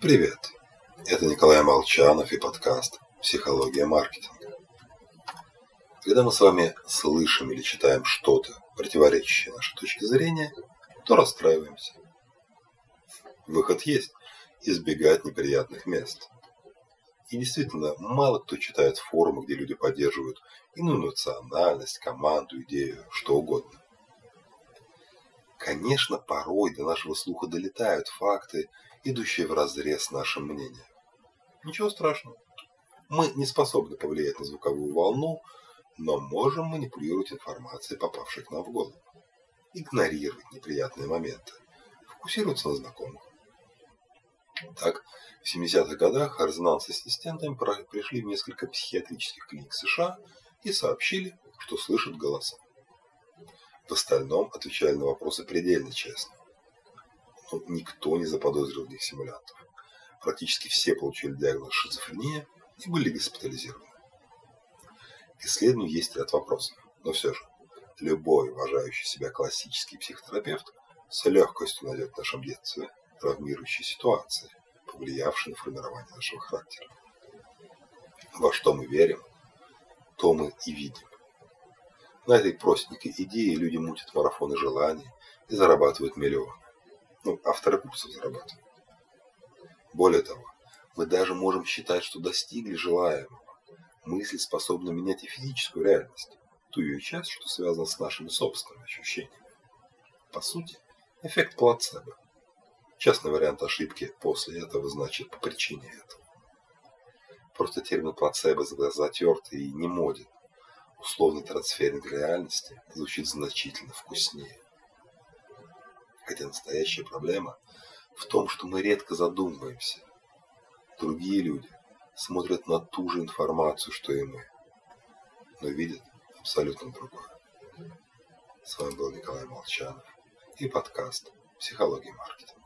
Привет! Это Николай Молчанов и подкаст «Психология маркетинга». Когда мы с вами слышим или читаем что-то, противоречащее нашей точке зрения, то расстраиваемся. Выход есть – избегать неприятных мест. И действительно, мало кто читает форумы, где люди поддерживают иную национальность, команду, идею, что угодно. Конечно, порой до нашего слуха долетают факты, идущие вразрез с нашим мнением. Ничего страшного. Мы не способны повлиять на звуковую волну, но можем манипулировать информацией, попавшей к нам в голову. Игнорировать неприятные моменты. Фокусироваться на знакомых. Так, в 70-х годах резонанс-ассистентами пришли в несколько психиатрических клиник США и сообщили, что слышат голоса. В остальном отвечали на вопросы предельно честно. Но никто не заподозрил в них симулянтов. Практически все получили диагноз шизофрения и были госпитализированы. К исследованию есть ряд вопросов, но все же любой уважающий себя классический психотерапевт с легкостью найдет в нашем детстве травмирующие ситуации, повлиявшие на формирование нашего характера. Во что мы верим, то мы и видим. На этой простенькой идее люди мутят марафоны желаний и зарабатывают миллионы. Ну, авторы курсов зарабатывают. Более того, мы даже можем считать, что достигли желаемого. Мысли способны менять и физическую реальность, ту ее часть, что связана с нашими собственными ощущениями. По сути, эффект плацебо. Частный вариант ошибки после этого значит по причине этого. Просто термин плацебо затертый и не моден. Условный трансферинг реальности звучит значительно вкуснее. Хотя настоящая проблема в том, что мы редко задумываемся. Другие люди смотрят на ту же информацию, что и мы, но видят абсолютно другое. С вами был Николай Молчанов и подкаст «Психология маркетинга».